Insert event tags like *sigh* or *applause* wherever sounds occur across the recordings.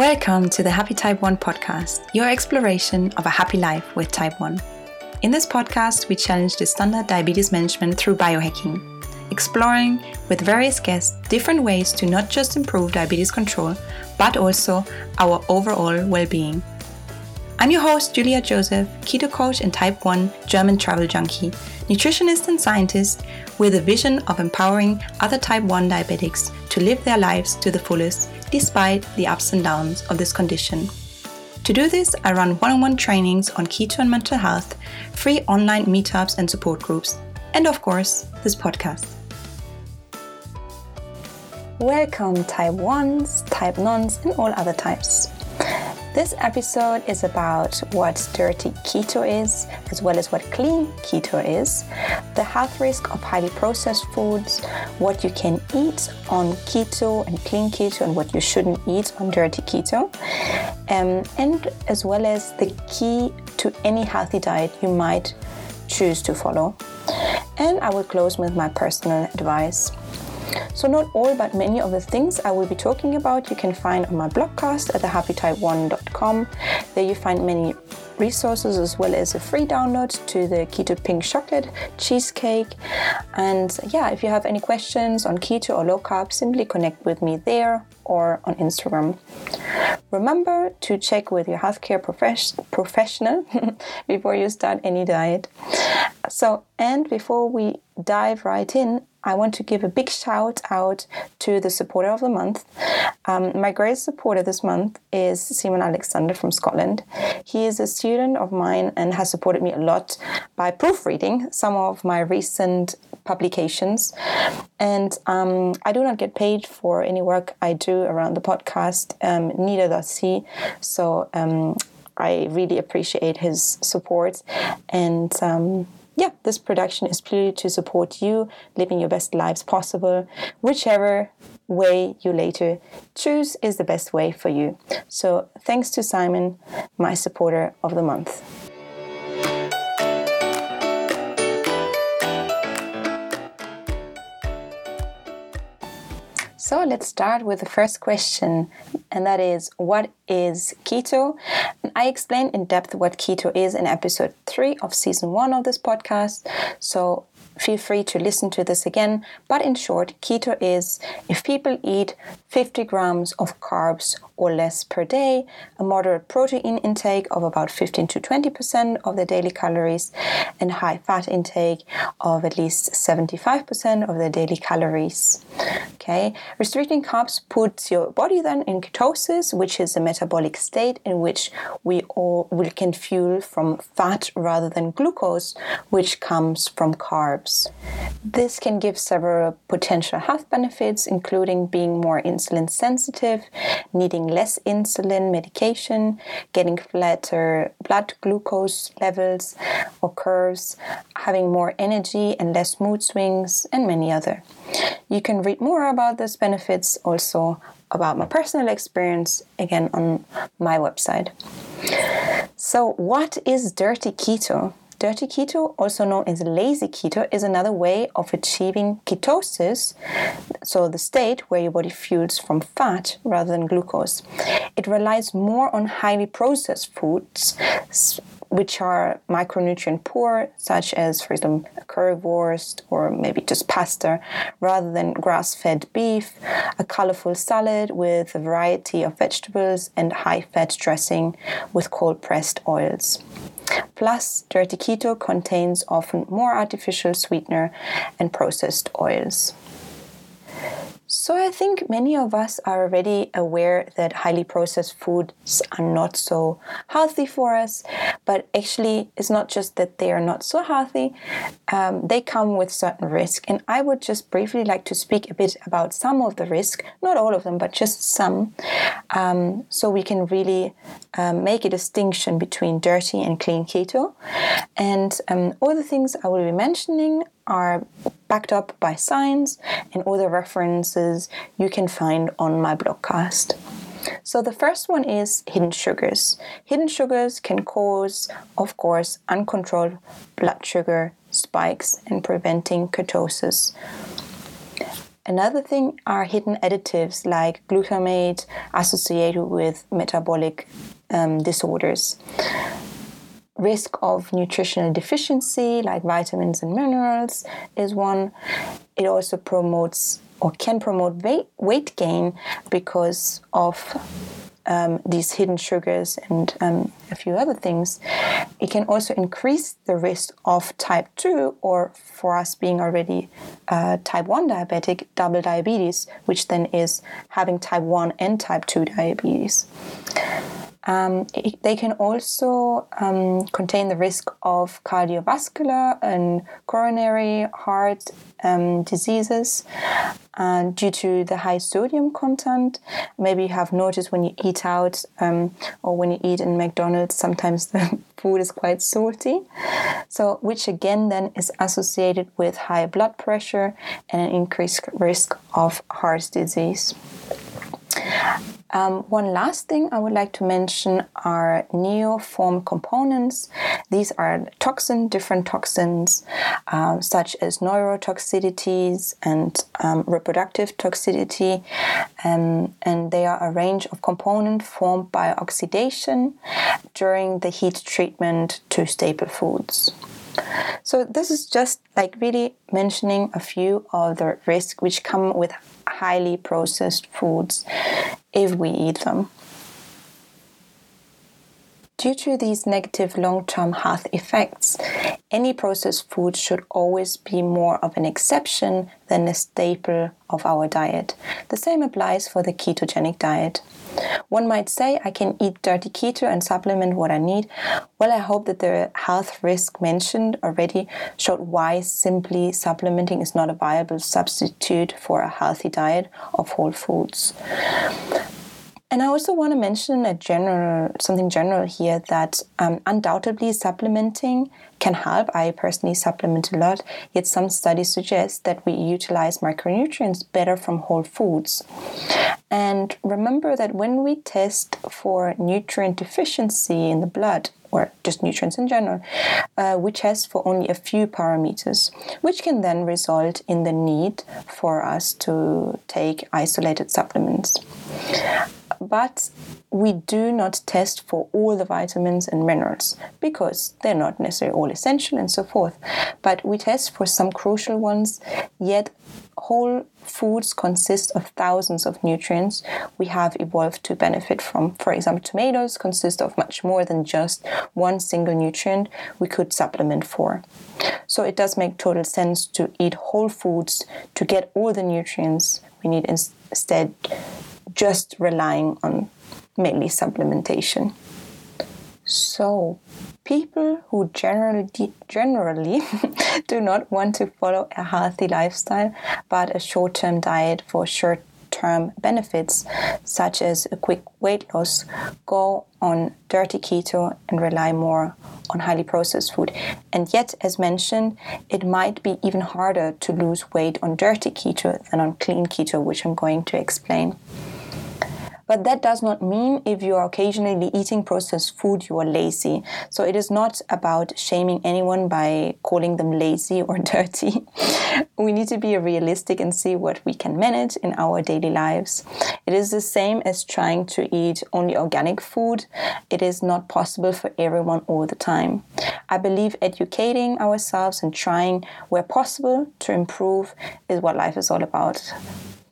Welcome to the Happy Type 1 podcast, your exploration of a happy life with Type 1. In this podcast, we challenge the standard diabetes management through biohacking, exploring with various guests different ways to not just improve diabetes control, but also our overall well being. I'm your host, Julia Joseph, keto coach and type 1 German travel junkie, nutritionist and scientist with a vision of empowering other type 1 diabetics to live their lives to the fullest despite the ups and downs of this condition. To do this, I run one on one trainings on keto and mental health, free online meetups and support groups, and of course, this podcast. Welcome, Type 1s, Type Nones, and all other types. This episode is about what dirty keto is, as well as what clean keto is, the health risk of highly processed foods, what you can eat on keto and clean keto, and what you shouldn't eat on dirty keto, um, and as well as the key to any healthy diet you might choose to follow. And I will close with my personal advice. So, not all, but many of the things I will be talking about you can find on my blogcast at thehappytype1.com. There you find many resources as well as a free download to the keto pink chocolate cheesecake. And yeah, if you have any questions on keto or low carb, simply connect with me there or on Instagram. Remember to check with your healthcare profes- professional *laughs* before you start any diet. So, and before we dive right in, I want to give a big shout out to the supporter of the month. Um, my greatest supporter this month is Simon Alexander from Scotland. He is a student of mine and has supported me a lot by proofreading some of my recent publications. And um, I do not get paid for any work I do around the podcast, um, neither does he. So um, I really appreciate his support. And um, yeah, this production is purely to support you living your best lives possible. Whichever way you later choose is the best way for you. So, thanks to Simon, my supporter of the month. So let's start with the first question, and that is what is keto? I explained in depth what keto is in episode 3 of season 1 of this podcast. So feel free to listen to this again. But in short, keto is if people eat 50 grams of carbs or less per day, a moderate protein intake of about 15 to 20% of their daily calories, and high fat intake of at least 75% of their daily calories. Okay, restricting carbs puts your body then in ketosis, which is a metabolic state in which we all we can fuel from fat rather than glucose, which comes from carbs. This can give several potential health benefits, including being more insulin sensitive, needing less insulin medication, getting flatter blood glucose levels or curves, having more energy and less mood swings, and many other. You can read more about those benefits also about my personal experience again on my website. So, what is dirty keto? Dirty keto, also known as lazy keto, is another way of achieving ketosis, so the state where your body fuels from fat rather than glucose. It relies more on highly processed foods which are micronutrient poor, such as, for example, currywurst or maybe just pasta, rather than grass fed beef, a colorful salad with a variety of vegetables, and high fat dressing with cold pressed oils. Plus, dirty keto contains often more artificial sweetener and processed oils. So, I think many of us are already aware that highly processed foods are not so healthy for us, but actually, it's not just that they are not so healthy, um, they come with certain risk. And I would just briefly like to speak a bit about some of the risk, not all of them, but just some, um, so we can really um, make a distinction between dirty and clean keto. And um, all the things I will be mentioning are backed up by science and all the references you can find on my blogcast. So the first one is hidden sugars. Hidden sugars can cause, of course, uncontrolled blood sugar spikes and preventing ketosis. Another thing are hidden additives like glutamate associated with metabolic um, disorders. Risk of nutritional deficiency, like vitamins and minerals, is one. It also promotes or can promote weight, gain because of um, these hidden sugars and um, a few other things, it can also increase the risk of type 2 or for us being already uh, type 1 diabetic, double diabetes, which then is having type 1 and type 2 diabetes. Um, it, they can also um, contain the risk of cardiovascular and coronary heart um, diseases and due to the high sodium content. Maybe you have noticed when you eat out um, or when you eat in McDonald's, sometimes *laughs* the food is quite salty. So, which again then is associated with high blood pressure and an increased risk of heart disease. Um, one last thing I would like to mention are neoform components. These are toxin, different toxins, um, such as neurotoxicities and um, reproductive toxicity, um, and they are a range of components formed by oxidation during the heat treatment to staple foods. So this is just like really mentioning a few of the risks which come with highly processed foods if we eat them. Due to these negative long term health effects, any processed food should always be more of an exception than a staple of our diet. The same applies for the ketogenic diet. One might say I can eat dirty keto and supplement what I need. Well, I hope that the health risk mentioned already showed why simply supplementing is not a viable substitute for a healthy diet of whole foods. And I also want to mention a general something general here that um, undoubtedly supplementing can help. I personally supplement a lot, yet some studies suggest that we utilize micronutrients better from whole foods. And remember that when we test for nutrient deficiency in the blood, or just nutrients in general, uh, we test for only a few parameters, which can then result in the need for us to take isolated supplements but we do not test for all the vitamins and minerals because they're not necessarily all essential and so forth. But we test for some crucial ones, yet whole foods consist of thousands of nutrients we have evolved to benefit from. For example, tomatoes consist of much more than just one single nutrient we could supplement for. So it does make total sense to eat whole foods to get all the nutrients we need instead just relying on mainly supplementation. So, people who generally generally *laughs* do not want to follow a healthy lifestyle but a short-term diet for short-term benefits such as a quick weight loss go on dirty keto and rely more on highly processed food. And yet, as mentioned, it might be even harder to lose weight on dirty keto than on clean keto, which I'm going to explain. But that does not mean if you are occasionally eating processed food, you are lazy. So it is not about shaming anyone by calling them lazy or *laughs* dirty. we need to be realistic and see what we can manage in our daily lives. It is the same as trying to eat only organic food. It is not possible for everyone all the time. I believe educating ourselves and trying where possible to improve is what life is all about.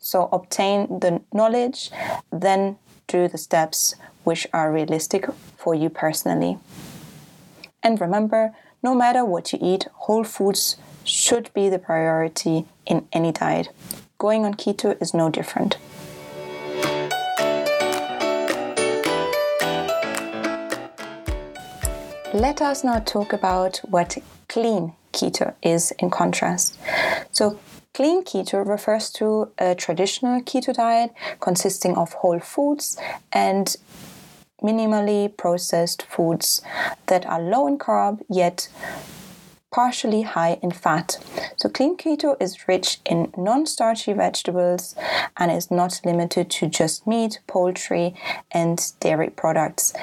So obtain the knowledge, then do the steps which are realistic for you personally. And remember, no matter what you eat, whole foods should be the priority in any diet. Going on keto is no different. Let us now talk about what clean keto is in contrast. So, Clean keto refers to a traditional keto diet consisting of whole foods and minimally processed foods that are low in carb yet partially high in fat. So, clean keto is rich in non starchy vegetables and is not limited to just meat, poultry, and dairy products,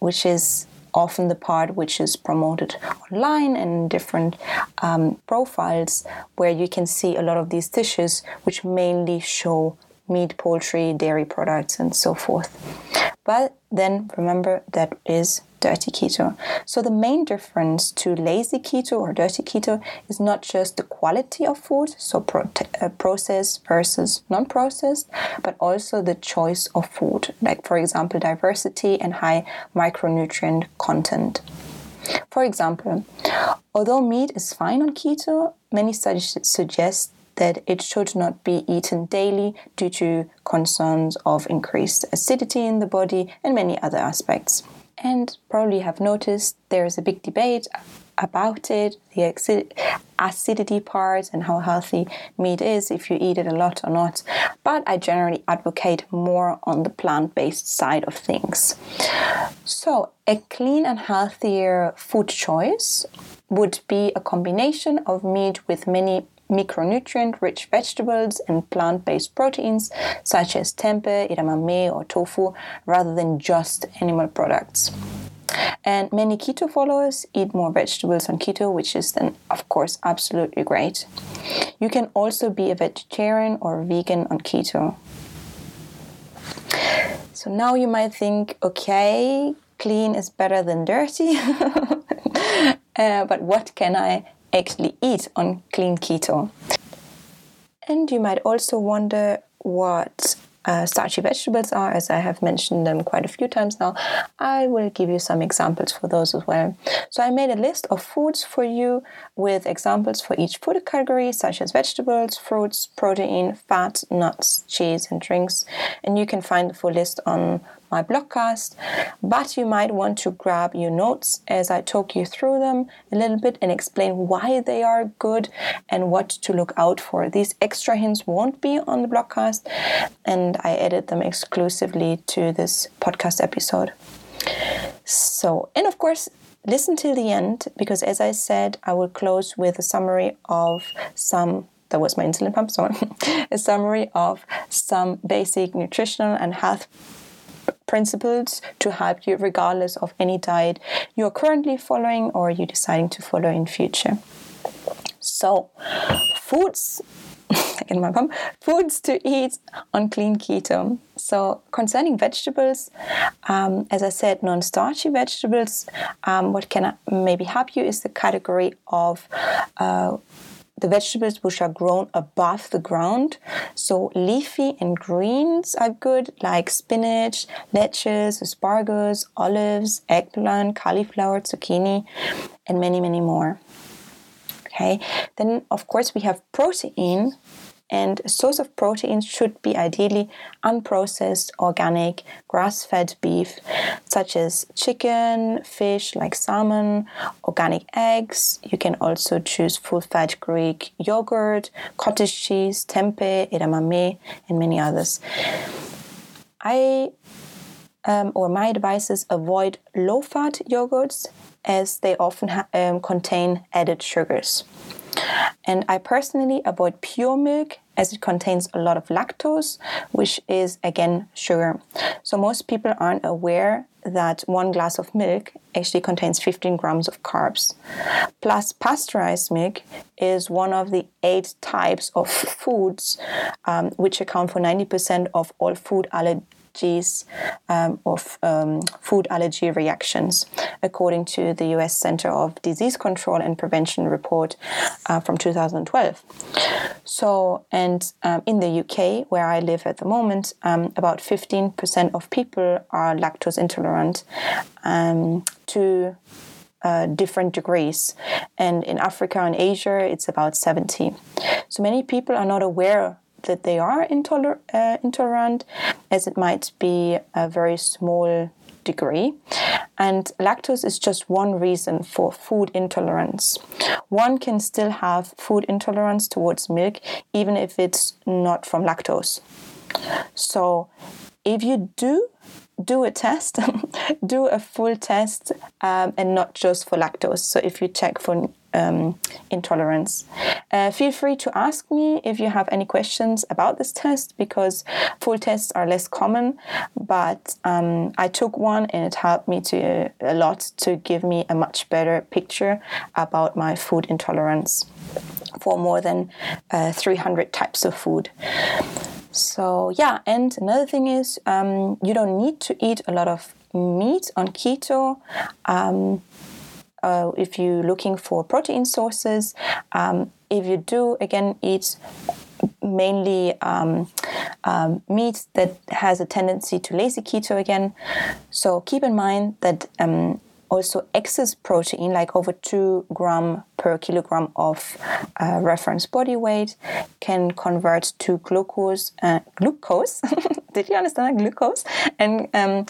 which is often the part which is promoted online and different um, profiles where you can see a lot of these dishes which mainly show meat, poultry, dairy products, and so forth. But then remember that is dirty keto. So the main difference to lazy keto or dirty keto is not just the quality of food, so pro- uh, processed versus non-processed, but also the choice of food, like for example diversity and high micronutrient content. For example, although meat is fine on keto, many studies suggest that it should not be eaten daily due to concerns of increased acidity in the body and many other aspects. And probably have noticed there is a big debate about it, the acidity part, and how healthy meat is if you eat it a lot or not. But I generally advocate more on the plant based side of things. So, a clean and healthier food choice would be a combination of meat with many micronutrient rich vegetables and plant based proteins such as tempeh, edamame, or tofu rather than just animal products. And many keto followers eat more vegetables on keto, which is then, of course, absolutely great. You can also be a vegetarian or vegan on keto. So now you might think, okay, clean is better than dirty. *laughs* uh, but what can I actually eat on clean keto. And you might also wonder what uh, starchy vegetables are, as I have mentioned them quite a few times now. I will give you some examples for those as well. So I made a list of foods for you with examples for each food category, such as vegetables, fruits, protein, fat, nuts, cheese, and drinks. And you can find the full list on my blogcast, but you might want to grab your notes as I talk you through them a little bit and explain why they are good and what to look out for. These extra hints won't be on the blogcast, and I edit them exclusively to this podcast episode. So, and of course, listen till the end because, as I said, I will close with a summary of some that was my insulin pump, so *laughs* a summary of some basic nutritional and health principles to help you regardless of any diet you're currently following or you're deciding to follow in future. So, foods *laughs* in my mom, foods to eat on clean keto. So, concerning vegetables, um, as I said, non starchy vegetables, um, what can maybe help you is the category of uh, the vegetables which are grown above the ground. So leafy and greens are good, like spinach, lettuce, asparagus, olives, eggplant, cauliflower, zucchini, and many, many more. Okay, then of course we have protein, and a source of protein should be ideally unprocessed, organic, grass fed beef, such as chicken, fish like salmon, organic eggs. You can also choose full fat Greek yogurt, cottage cheese, tempeh, edamame, and many others. I um, or my advice is avoid low fat yogurts as they often ha- um, contain added sugars. And I personally avoid pure milk as it contains a lot of lactose, which is again sugar. So most people aren't aware that one glass of milk actually contains 15 grams of carbs. Plus, pasteurized milk is one of the eight types of foods um, which account for 90% of all food allergies allergies um, of um, food allergy reactions, according to the US Center of Disease Control and Prevention report uh, from 2012. So, and um, in the UK, where I live at the moment, um, about 15% of people are lactose intolerant um, to uh, different degrees. And in Africa and Asia, it's about 70. So many people are not aware that they are intoler- uh, intolerant, as it might be a very small degree. And lactose is just one reason for food intolerance. One can still have food intolerance towards milk, even if it's not from lactose. So, if you do do a test, *laughs* do a full test, um, and not just for lactose. So, if you check for um, intolerance. Uh, feel free to ask me if you have any questions about this test because full tests are less common, but um, I took one and it helped me to a lot to give me a much better picture about my food intolerance for more than uh, 300 types of food. So, yeah, and another thing is um, you don't need to eat a lot of meat on keto. Um, uh, if you're looking for protein sources, um, if you do again eat mainly um, um, meat that has a tendency to lazy keto again. So keep in mind that um, also excess protein, like over two gram per kilogram of uh, reference body weight, can convert to glucose. Uh, glucose. *laughs* Did you understand that? Glucose and um,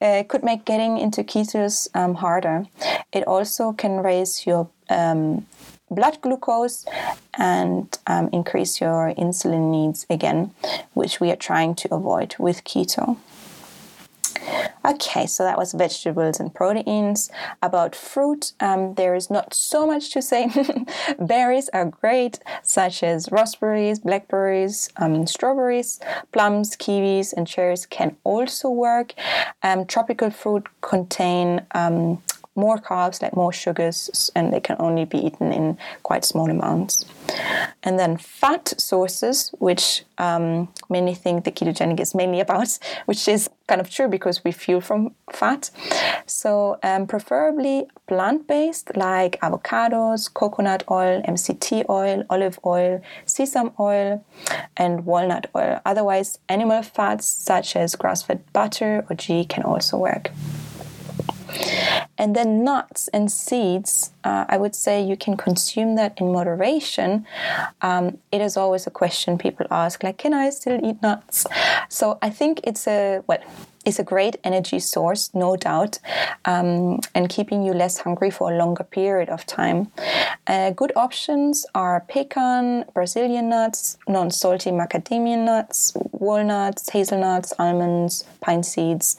uh, could make getting into ketosis um, harder. It also can raise your um, blood glucose and um, increase your insulin needs again, which we are trying to avoid with keto. Okay, so that was vegetables and proteins. About fruit, um, there is not so much to say. *laughs* Berries are great, such as raspberries, blackberries, um, strawberries, plums, kiwis, and cherries can also work. Um, tropical fruit contain um, more carbs, like more sugars, and they can only be eaten in quite small amounts. And then fat sources, which um, many think the ketogenic is mainly about, *laughs* which is kind of true because we fuel from fat. So, um, preferably plant based, like avocados, coconut oil, MCT oil, olive oil, sesame oil, and walnut oil. Otherwise, animal fats such as grass fed butter or ghee can also work. And then nuts and seeds, uh, I would say you can consume that in moderation. Um, it is always a question people ask, like, can I still eat nuts? So I think it's a, well, is a great energy source, no doubt, um, and keeping you less hungry for a longer period of time. Uh, good options are pecan, Brazilian nuts, non salty macadamia nuts, walnuts, hazelnuts, almonds, pine seeds.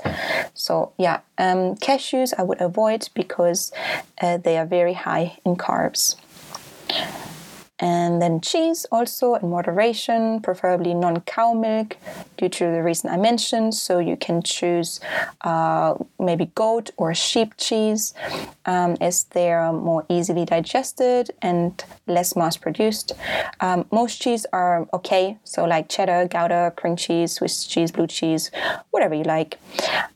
So, yeah, um, cashews I would avoid because uh, they are very high in carbs. And then cheese also in moderation, preferably non cow milk, due to the reason I mentioned. So you can choose uh, maybe goat or sheep cheese, um, as they are more easily digested and less mass produced. Um, most cheese are okay, so like cheddar, Gouda, cream cheese, Swiss cheese, blue cheese, whatever you like.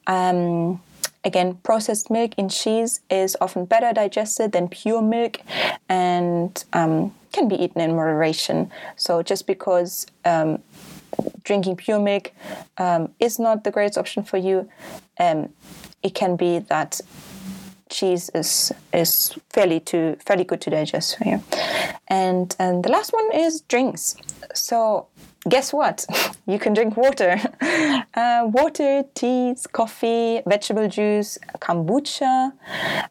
Um, Again, processed milk in cheese is often better digested than pure milk and um, can be eaten in moderation. So, just because um, drinking pure milk um, is not the greatest option for you, um, it can be that cheese is is fairly to fairly good to digest for you. And and the last one is drinks. So guess what? *laughs* You can drink water. *laughs* Uh, water, teas, coffee, vegetable juice, kombucha,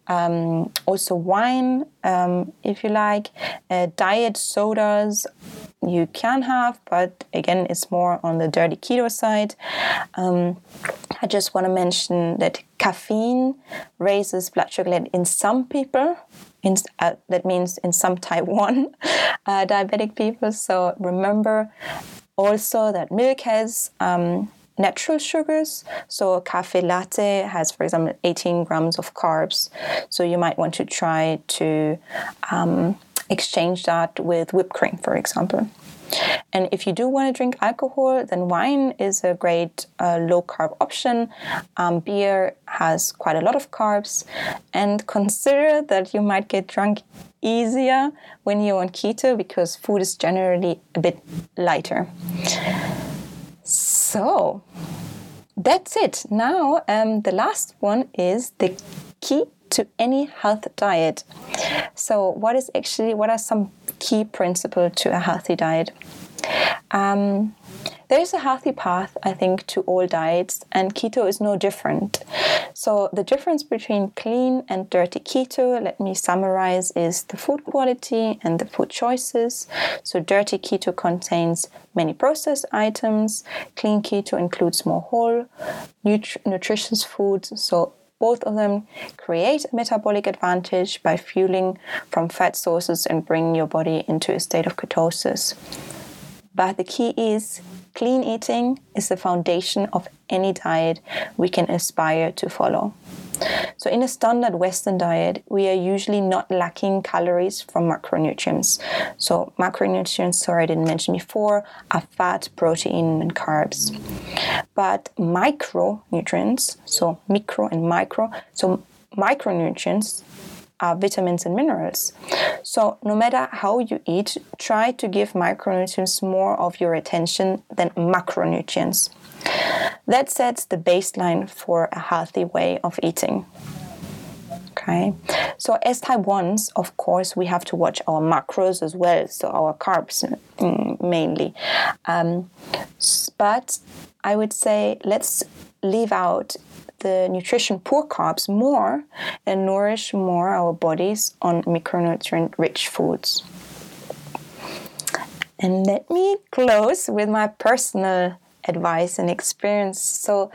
um, also wine, um, if you like, uh, diet sodas. You can have, but again, it's more on the dirty keto side. Um, I just want to mention that caffeine raises blood sugar level in some people. In, uh, that means in some type 1 *laughs* uh, diabetic people. So remember also that milk has um, natural sugars. So a cafe latte has, for example, 18 grams of carbs. So you might want to try to um, exchange that with whipped cream, for example. And if you do want to drink alcohol, then wine is a great uh, low carb option. Um, beer has quite a lot of carbs. And *laughs* consider that you might get drunk easier when you're on keto because food is generally a bit lighter. So that's it. Now, um, the last one is the key to any health diet. So, what is actually what are some key principles to a healthy diet? Um, there's a healthy path, I think, to all diets, and keto is no different. So, the difference between clean and dirty keto, let me summarize, is the food quality and the food choices. So, dirty keto contains many processed items, clean keto includes more whole, nut- nutritious foods, so Both of them create a metabolic advantage by fueling from fat sources and bringing your body into a state of ketosis. But the key is clean eating is the foundation of any diet we can aspire to follow. So, in a standard Western diet, we are usually not lacking calories from macronutrients. So, macronutrients, sorry, I didn't mention before, are fat, protein, and carbs. But micronutrients, so micro and micro, so micronutrients are vitamins and minerals. So, no matter how you eat, try to give micronutrients more of your attention than macronutrients. That sets the baseline for a healthy way of eating. Okay, so as type 1s, of course, we have to watch our macros as well, so our carbs mm, mainly. Um, but I would say let's leave out the nutrition poor carbs more and nourish more our bodies on micronutrient rich foods. And let me close with my personal advice and experience. So,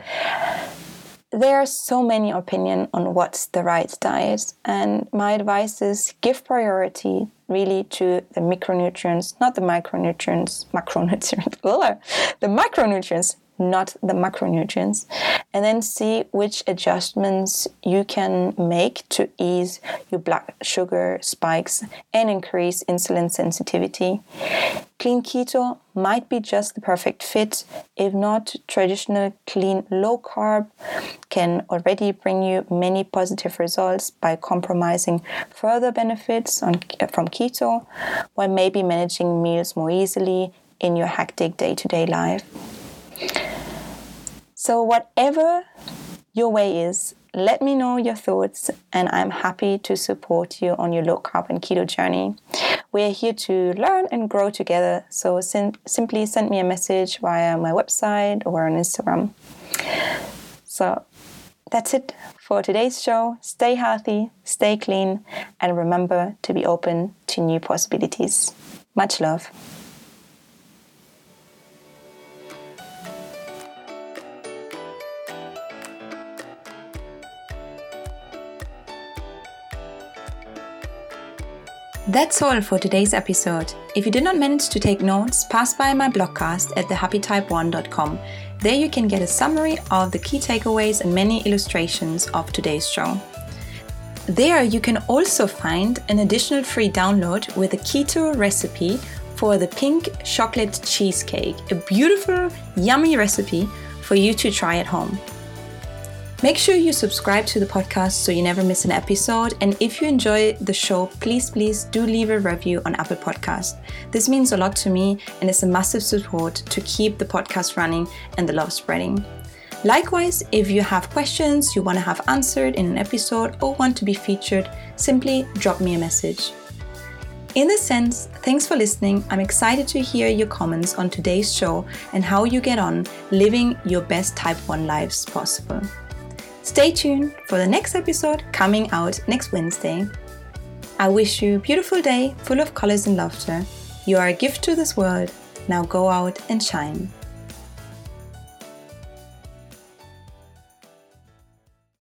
there are so many opinions on what's the right diet, and my advice is give priority really to the micronutrients, not the micronutrients, macronutrients, *laughs* the micronutrients not the macronutrients, and then see which adjustments you can make to ease your blood sugar spikes and increase insulin sensitivity. Clean keto might be just the perfect fit. If not, traditional clean low carb can already bring you many positive results by compromising further benefits on, from keto while maybe managing meals more easily in your hectic day to day life. So, whatever your way is, let me know your thoughts, and I'm happy to support you on your low carb and keto journey. We're here to learn and grow together, so sim- simply send me a message via my website or on Instagram. So, that's it for today's show. Stay healthy, stay clean, and remember to be open to new possibilities. Much love. That's all for today's episode. If you did not manage to take notes, pass by my blogcast at thehappytype1.com. There you can get a summary of the key takeaways and many illustrations of today's show. There you can also find an additional free download with a keto recipe for the pink chocolate cheesecake, a beautiful, yummy recipe for you to try at home. Make sure you subscribe to the podcast so you never miss an episode. And if you enjoy the show, please, please do leave a review on Apple Podcast. This means a lot to me and is a massive support to keep the podcast running and the love spreading. Likewise, if you have questions you want to have answered in an episode or want to be featured, simply drop me a message. In this sense, thanks for listening. I'm excited to hear your comments on today's show and how you get on living your best Type 1 lives possible. Stay tuned for the next episode coming out next Wednesday. I wish you a beautiful day full of colors and laughter. You are a gift to this world. Now go out and shine.